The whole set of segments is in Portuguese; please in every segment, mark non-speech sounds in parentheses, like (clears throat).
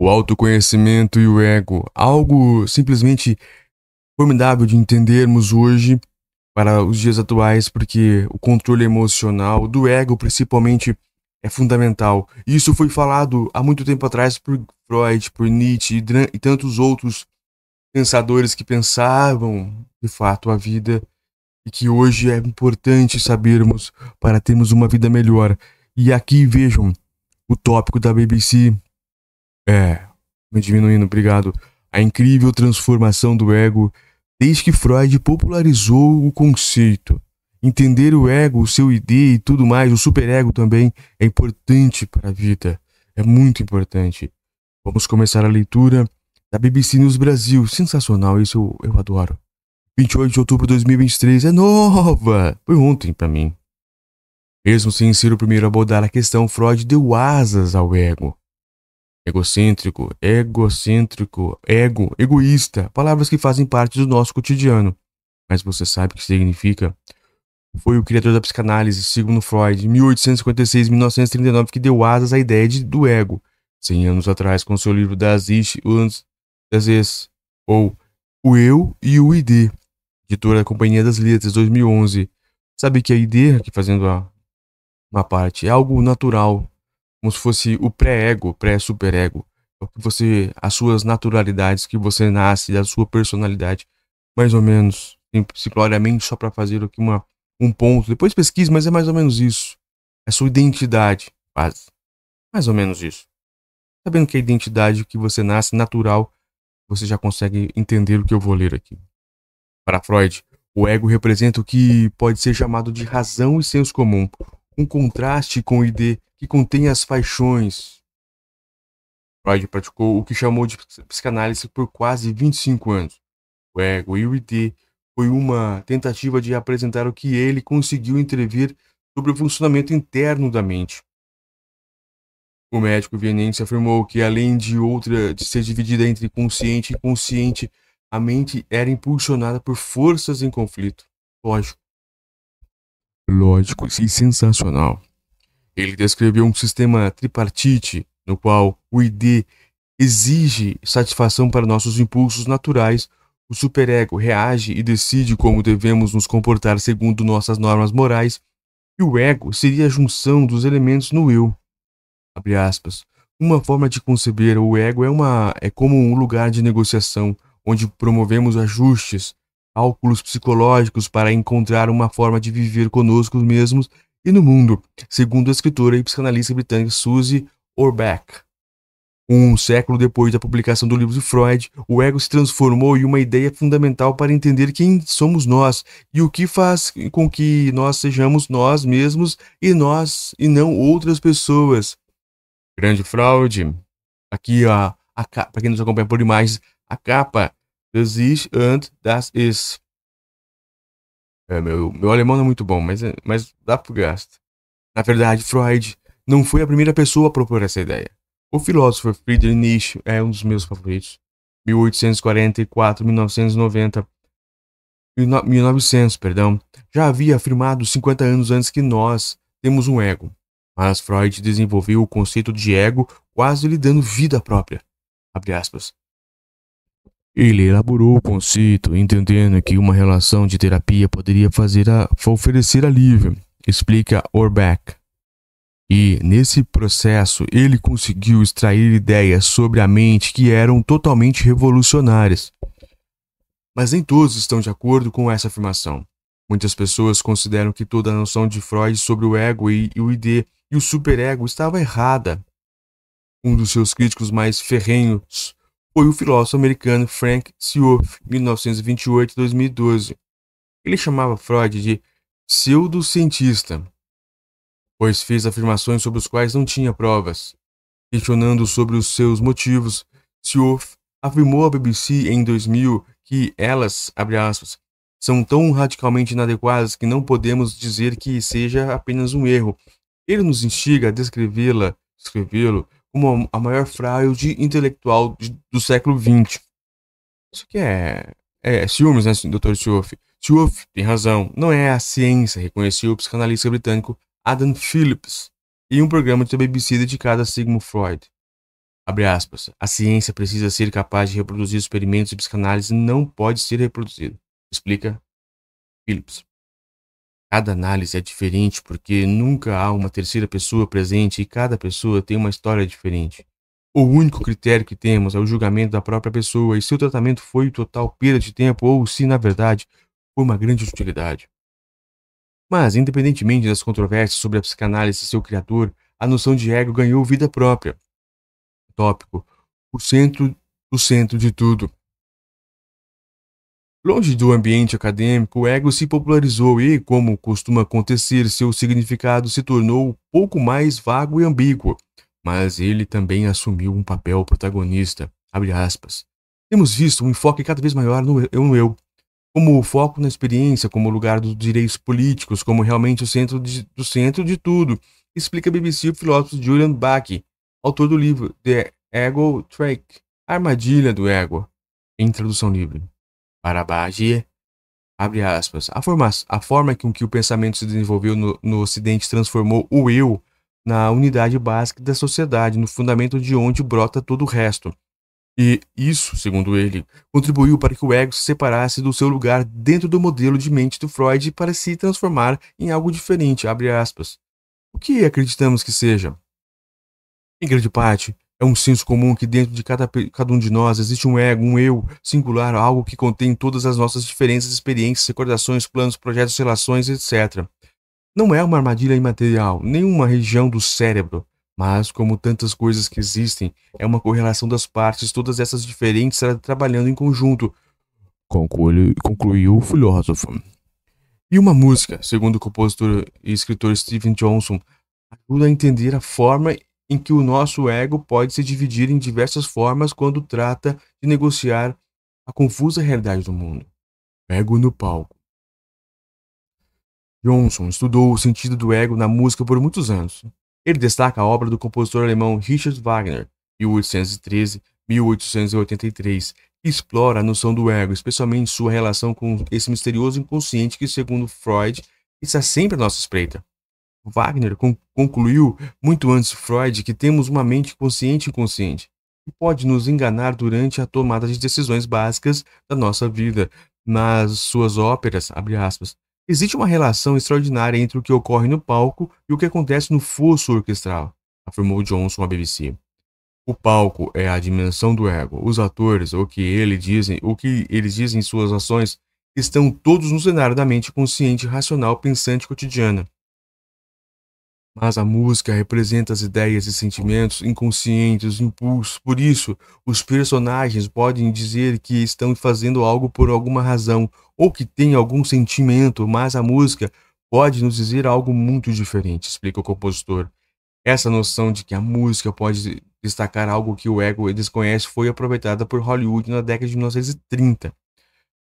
O autoconhecimento e o ego, algo simplesmente formidável de entendermos hoje para os dias atuais, porque o controle emocional do ego, principalmente, é fundamental. Isso foi falado há muito tempo atrás por Freud, por Nietzsche e tantos outros pensadores que pensavam de fato a vida e que hoje é importante sabermos para termos uma vida melhor. E aqui vejam o tópico da BBC. É, diminuindo, obrigado. A incrível transformação do ego desde que Freud popularizou o conceito. Entender o ego, o seu ID e tudo mais, o superego também, é importante para a vida. É muito importante. Vamos começar a leitura da BBC News Brasil. Sensacional, isso eu, eu adoro. 28 de outubro de 2023 é nova! Foi ontem para mim. Mesmo sem ser o primeiro a abordar a questão, Freud deu asas ao ego. Egocêntrico, egocêntrico, ego, egoísta, palavras que fazem parte do nosso cotidiano. Mas você sabe o que significa? Foi o criador da psicanálise, segundo Freud, em 1856-1939, que deu asas à ideia de, do ego. Cem anos atrás, com seu livro Das Ich und das Es, ou O Eu e o ID, editora da Companhia das Letras, 2011. Sabe que a ID, aqui fazendo a, uma parte, é algo natural, como se fosse o pré-ego, pré-superego. Você, as suas naturalidades que você nasce, da sua personalidade, mais ou menos, simplesmente só para fazer aqui uma, um ponto. Depois pesquise, mas é mais ou menos isso. É sua identidade, quase. Mais ou menos isso. Sabendo que a identidade que você nasce natural, você já consegue entender o que eu vou ler aqui. Para Freud, o ego representa o que pode ser chamado de razão e senso comum, um contraste com o ID que contém as paixões. Freud praticou o que chamou de psicanálise por quase 25 anos. O ego e o ID foi uma tentativa de apresentar o que ele conseguiu entrever sobre o funcionamento interno da mente. O médico vienense afirmou que, além de outra de ser dividida entre consciente e inconsciente, a mente era impulsionada por forças em conflito. Lógico. Lógico e sensacional. Ele descreveu um sistema tripartite no qual o ID exige satisfação para nossos impulsos naturais, o superego reage e decide como devemos nos comportar segundo nossas normas morais, e o ego seria a junção dos elementos no eu. Uma forma de conceber o ego é, uma, é como um lugar de negociação onde promovemos ajustes, cálculos psicológicos para encontrar uma forma de viver conosco mesmos e no mundo, segundo a escritora e psicanalista britânica Suzy Orbach. Um século depois da publicação do livro de Freud, o ego se transformou em uma ideia fundamental para entender quem somos nós e o que faz com que nós sejamos nós mesmos e nós e não outras pessoas. Grande fraude. Aqui, ó, para quem nos acompanha por imagens, a capa Das Ich und das Ist. É, meu, meu alemão não é muito bom, mas, mas dá pro gasto. Na verdade, Freud não foi a primeira pessoa a propor essa ideia. O filósofo Friedrich Nietzsche é um dos meus favoritos. 1844, 1990, 1900, perdão, já havia afirmado 50 anos antes que nós temos um ego. Mas Freud desenvolveu o conceito de ego quase lhe dando vida própria. Ele elaborou o conceito, entendendo que uma relação de terapia poderia fazer a, oferecer alívio, explica Orbach. E, nesse processo, ele conseguiu extrair ideias sobre a mente que eram totalmente revolucionárias. Mas nem todos estão de acordo com essa afirmação. Muitas pessoas consideram que toda a noção de Freud sobre o ego e, e o ID e o superego estava errada. Um dos seus críticos mais ferrenhos foi o filósofo americano Frank Seoff, 1928-2012. Ele chamava Freud de pseudocientista, pois fez afirmações sobre os quais não tinha provas. Questionando sobre os seus motivos, Seoff afirmou à BBC em 2000 que elas, aspas, são tão radicalmente inadequadas que não podemos dizer que seja apenas um erro. Ele nos instiga a descrevê-la, descrevê-lo como a maior fraude intelectual do século XX. Isso que é, é ciúmes, né, Dr. Schultz? Schultz tem razão, não é a ciência, reconheceu o psicanalista britânico Adam Phillips em um programa de BBC dedicado a Sigmund Freud. Abre aspas. A ciência precisa ser capaz de reproduzir experimentos de psicanálise e não pode ser reproduzida. Explica Phillips. Cada análise é diferente porque nunca há uma terceira pessoa presente e cada pessoa tem uma história diferente. O único critério que temos é o julgamento da própria pessoa e se o tratamento foi total perda de tempo ou se, na verdade, foi uma grande utilidade. Mas, independentemente das controvérsias sobre a psicanálise e seu criador, a noção de ego ganhou vida própria. Tópico: o centro do centro de tudo. Longe do ambiente acadêmico, o ego se popularizou e, como costuma acontecer, seu significado se tornou pouco mais vago e ambíguo. Mas ele também assumiu um papel protagonista. Temos visto um enfoque cada vez maior no eu, como o foco na experiência, como lugar dos direitos políticos, como realmente o centro de, do centro de tudo, explica BBC o filósofo Julian Bach, autor do livro The Ego Trick, Armadilha do Ego, em tradução livre. Para Bach, abre aspas, a, forma, a forma com que o pensamento se desenvolveu no, no Ocidente transformou o eu na unidade básica da sociedade, no fundamento de onde brota todo o resto. E isso, segundo ele, contribuiu para que o ego se separasse do seu lugar dentro do modelo de mente do Freud para se transformar em algo diferente, abre aspas. O que acreditamos que seja? Em grande parte, é um senso comum que dentro de cada, cada um de nós existe um ego, um eu singular, algo que contém todas as nossas diferenças, experiências, recordações, planos, projetos, relações, etc. Não é uma armadilha imaterial, nem uma região do cérebro, mas, como tantas coisas que existem, é uma correlação das partes, todas essas diferentes trabalhando em conjunto, concluiu, concluiu o filósofo. E uma música, segundo o compositor e escritor Stephen Johnson, ajuda a entender a forma em que o nosso ego pode se dividir em diversas formas quando trata de negociar a confusa realidade do mundo. Ego no palco. Johnson estudou o sentido do ego na música por muitos anos. Ele destaca a obra do compositor alemão Richard Wagner, 1813-1883, que explora a noção do ego, especialmente sua relação com esse misterioso inconsciente que, segundo Freud, está sempre à nossa espreita. Wagner concluiu, muito antes Freud, que temos uma mente consciente e inconsciente, que pode nos enganar durante a tomada de decisões básicas da nossa vida. Nas suas óperas, aspas, Existe uma relação extraordinária entre o que ocorre no palco e o que acontece no fosso orquestral, afirmou Johnson à BBC. O palco é a dimensão do ego. Os atores, o que ele dizem, o que eles dizem em suas ações, estão todos no cenário da mente consciente, racional, pensante cotidiana. Mas a música representa as ideias e sentimentos inconscientes, os impulsos. Por isso, os personagens podem dizer que estão fazendo algo por alguma razão ou que têm algum sentimento, mas a música pode nos dizer algo muito diferente, explica o compositor. Essa noção de que a música pode destacar algo que o ego desconhece foi aproveitada por Hollywood na década de 1930.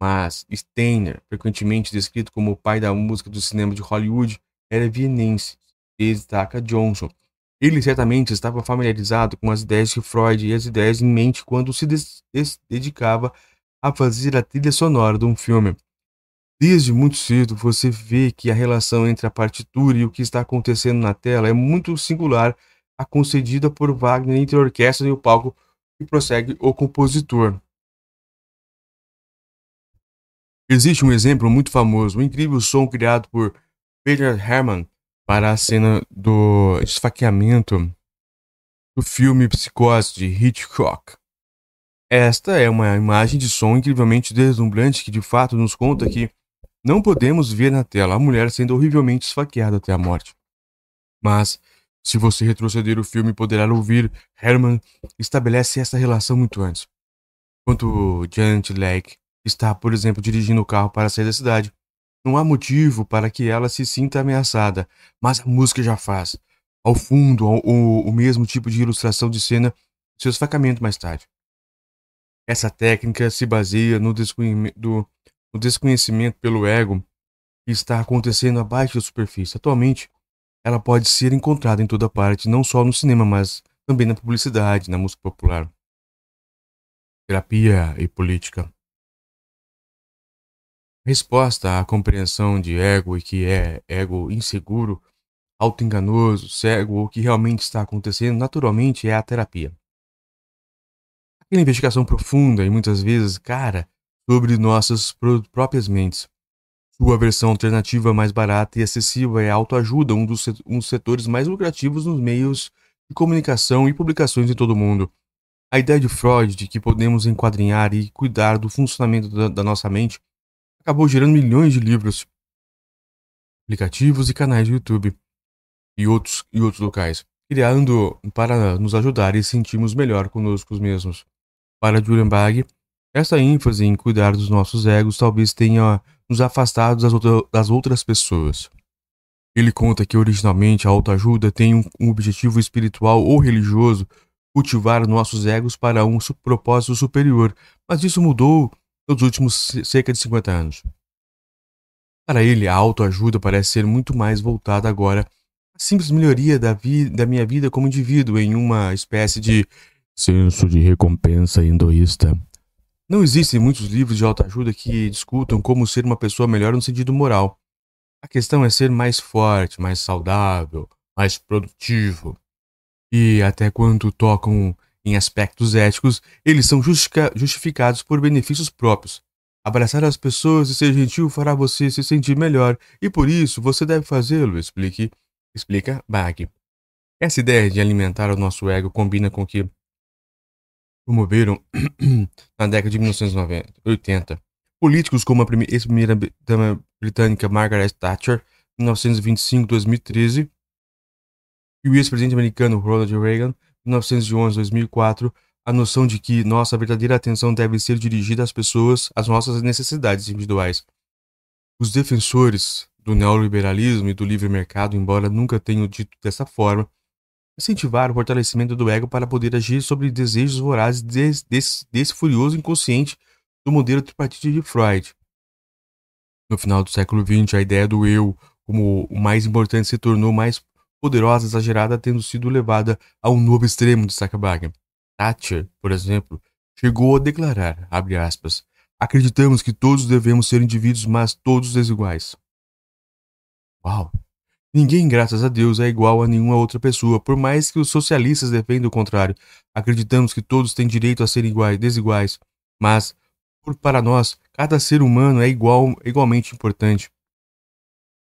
Mas Steiner, frequentemente descrito como o pai da música do cinema de Hollywood, era vienense destaca Johnson. Ele certamente estava familiarizado com as ideias de Freud e as ideias em mente quando se dedicava a fazer a trilha sonora de um filme. Desde muito cedo você vê que a relação entre a partitura e o que está acontecendo na tela é muito singular, a concedida por Wagner entre a orquestra e o palco que prossegue o compositor. Existe um exemplo muito famoso, o incrível som criado por Peter Hermann para a cena do esfaqueamento do filme Psicose de Hitchcock. Esta é uma imagem de som incrivelmente deslumbrante que de fato nos conta que não podemos ver na tela a mulher sendo horrivelmente esfaqueada até a morte. Mas, se você retroceder o filme, poderá ouvir Herman estabelece essa relação muito antes. Enquanto Janet Lake está, por exemplo, dirigindo o carro para sair da cidade, não há motivo para que ela se sinta ameaçada, mas a música já faz. Ao fundo, o, o mesmo tipo de ilustração de cena seu esfacamento mais tarde. Essa técnica se baseia no desconhecimento, do, no desconhecimento pelo ego que está acontecendo abaixo da superfície. Atualmente, ela pode ser encontrada em toda parte, não só no cinema, mas também na publicidade, na música popular. Terapia e política. Resposta à compreensão de ego e que é ego inseguro, autoenganoso, cego ou que realmente está acontecendo, naturalmente é a terapia. aquela investigação profunda e muitas vezes, cara, sobre nossas próprias mentes. Sua versão alternativa mais barata e acessível é a autoajuda, um dos, setores mais lucrativos nos meios de comunicação e publicações em todo o mundo. A ideia de Freud de que podemos enquadrinhar e cuidar do funcionamento da, da nossa mente acabou gerando milhões de livros, aplicativos e canais de YouTube e outros, e outros locais, criando para nos ajudar e sentirmos melhor conosco mesmos. Para Julian Bag, essa ênfase em cuidar dos nossos egos talvez tenha nos afastado das, outra, das outras pessoas. Ele conta que originalmente a autoajuda tem um, um objetivo espiritual ou religioso, cultivar nossos egos para um propósito superior, mas isso mudou nos últimos cerca de 50 anos. Para ele, a autoajuda parece ser muito mais voltada agora à simples melhoria da, da minha vida como indivíduo em uma espécie de senso de recompensa hinduísta. Não existem muitos livros de autoajuda que discutam como ser uma pessoa melhor no sentido moral. A questão é ser mais forte, mais saudável, mais produtivo. E até quando tocam em aspectos éticos, eles são justificados por benefícios próprios. Abraçar as pessoas e ser gentil fará você se sentir melhor, e por isso você deve fazê-lo, explique, explica Bag. Essa ideia de alimentar o nosso ego combina com o que promoveram (clears throat) na década de 1980 políticos como a ex-primeira-dama britânica Margaret Thatcher, 1925-2013, e o ex-presidente americano Ronald Reagan, 1911-2004, a noção de que nossa verdadeira atenção deve ser dirigida às pessoas, às nossas necessidades individuais. Os defensores do neoliberalismo e do livre mercado, embora nunca tenham dito dessa forma, incentivar o fortalecimento do ego para poder agir sobre desejos vorazes desse, desse, desse furioso inconsciente do modelo tripartite de Freud. No final do século XX, a ideia do eu como o mais importante se tornou mais poderosa exagerada, tendo sido levada a um novo extremo, destaca Wagner. Thatcher, por exemplo, chegou a declarar, aspas, acreditamos que todos devemos ser indivíduos, mas todos desiguais. Uau! Ninguém, graças a Deus, é igual a nenhuma outra pessoa, por mais que os socialistas defendam o contrário. Acreditamos que todos têm direito a ser iguais, desiguais, mas, por, para nós, cada ser humano é igual, igualmente importante.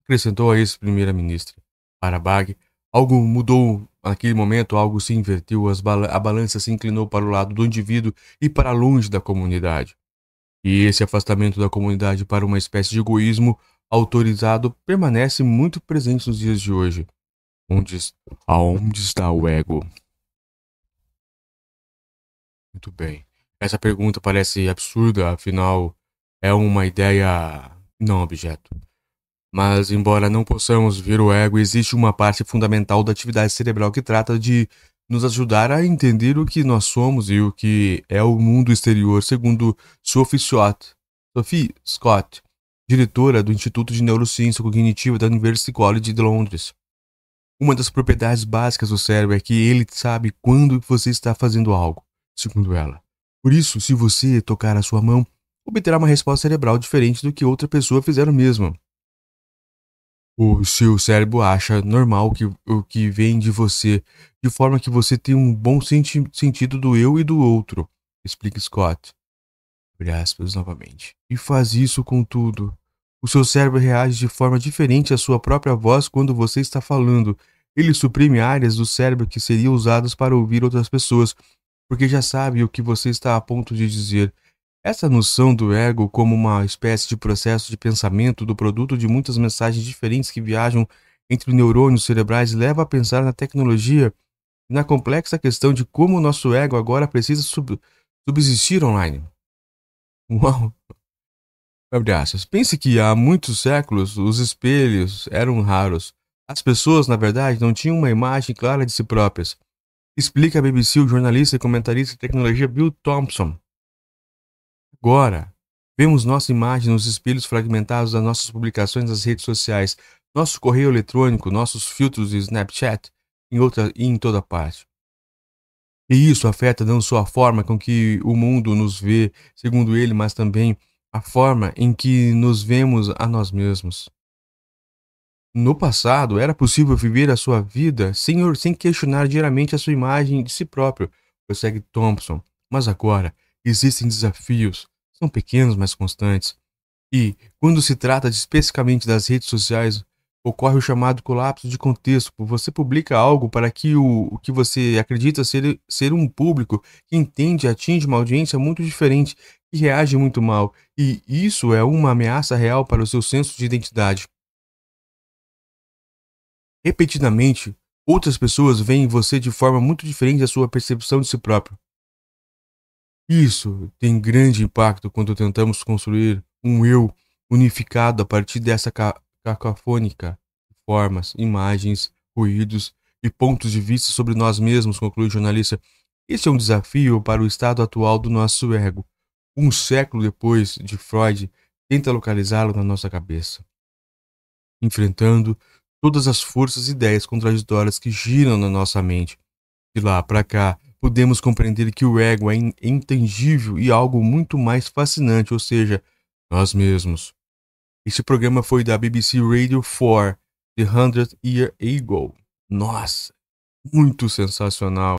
Acrescentou a ex-primeira-ministra. Para Bag, algo mudou naquele momento, algo se inverteu, a balança se inclinou para o lado do indivíduo e para longe da comunidade. E esse afastamento da comunidade para uma espécie de egoísmo autorizado permanece muito presente nos dias de hoje. Onde, aonde está o ego? Muito bem. Essa pergunta parece absurda, afinal, é uma ideia não objeto. Mas, embora não possamos ver o ego, existe uma parte fundamental da atividade cerebral que trata de nos ajudar a entender o que nós somos e o que é o mundo exterior, segundo Sophie Scott. Sophie Scott, diretora do Instituto de Neurociência Cognitiva da University College de Londres. Uma das propriedades básicas do cérebro é que ele sabe quando você está fazendo algo, segundo ela. Por isso, se você tocar a sua mão, obterá uma resposta cerebral diferente do que outra pessoa fizer o mesmo. O seu cérebro acha normal que, o que vem de você, de forma que você tem um bom senti sentido do eu e do outro, explica Scott. Abre aspas novamente. E faz isso com tudo. O seu cérebro reage de forma diferente à sua própria voz quando você está falando. Ele suprime áreas do cérebro que seriam usadas para ouvir outras pessoas, porque já sabe o que você está a ponto de dizer. Essa noção do ego como uma espécie de processo de pensamento do produto de muitas mensagens diferentes que viajam entre neurônios cerebrais leva a pensar na tecnologia e na complexa questão de como o nosso ego agora precisa sub subsistir online. Uau! Pense que há muitos séculos os espelhos eram raros. As pessoas, na verdade, não tinham uma imagem clara de si próprias. Explica a BBC o jornalista e comentarista de tecnologia Bill Thompson. Agora, vemos nossa imagem nos espelhos fragmentados das nossas publicações nas redes sociais, nosso correio eletrônico, nossos filtros de Snapchat em outra, e em toda parte. E isso afeta não só a forma com que o mundo nos vê, segundo ele, mas também a forma em que nos vemos a nós mesmos. No passado, era possível viver a sua vida sem, sem questionar diariamente a sua imagem de si próprio, prossegue Thompson. Mas agora existem desafios, são pequenos, mas constantes. E, quando se trata de, especificamente das redes sociais, ocorre o chamado colapso de contexto. Você publica algo para que o, o que você acredita ser, ser um público que entende e atinge uma audiência muito diferente e reage muito mal. E isso é uma ameaça real para o seu senso de identidade. Repetidamente, outras pessoas veem você de forma muito diferente da sua percepção de si próprio. Isso tem grande impacto quando tentamos construir um eu unificado a partir dessa ca cacofônica formas, imagens, ruídos e pontos de vista sobre nós mesmos, conclui o jornalista. Esse é um desafio para o estado atual do nosso ego. Um século depois de Freud, tenta localizá-lo na nossa cabeça, enfrentando todas as forças e ideias contraditórias que giram na nossa mente. De lá para cá, podemos compreender que o ego é intangível e algo muito mais fascinante, ou seja, nós mesmos. Este programa foi da BBC Radio 4, The Hundred Year Ago. Nossa, muito sensacional.